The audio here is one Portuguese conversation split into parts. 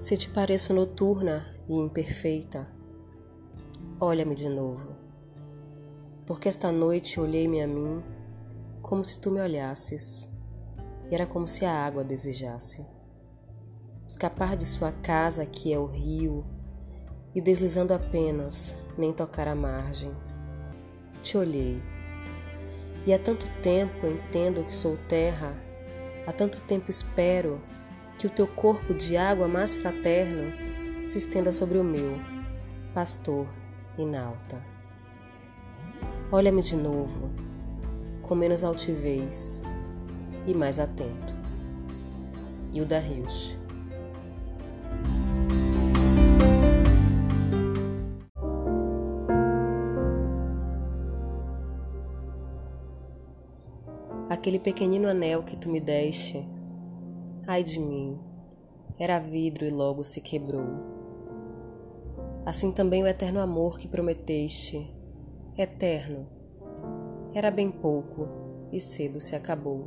Se te pareço noturna e imperfeita, olha-me de novo. Porque esta noite olhei-me a mim como se tu me olhasses, e era como se a água desejasse. Escapar de sua casa, que é o rio, e deslizando apenas, nem tocar a margem. Te olhei, e há tanto tempo entendo que sou terra, há tanto tempo espero que o teu corpo de água mais fraterno se estenda sobre o meu, pastor inalta. Olha-me de novo, com menos altivez e mais atento. Hilda Rios Aquele pequenino anel que tu me deste Ai de mim, era vidro e logo se quebrou. Assim também o eterno amor que prometeste, eterno, era bem pouco e cedo se acabou.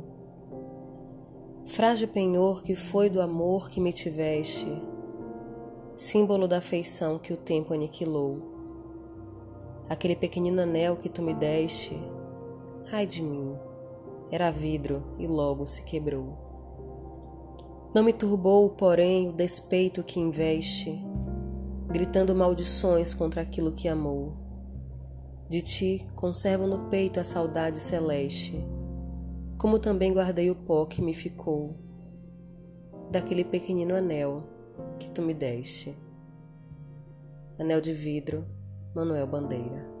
Frágil penhor que foi do amor que me tiveste, símbolo da afeição que o tempo aniquilou. Aquele pequenino anel que tu me deste, ai de mim, era vidro e logo se quebrou. Não me turbou, porém, o despeito que investe, gritando maldições contra aquilo que amou. De ti conservo no peito a saudade celeste, como também guardei o pó que me ficou, daquele pequenino anel que tu me deste. Anel de vidro, Manuel Bandeira.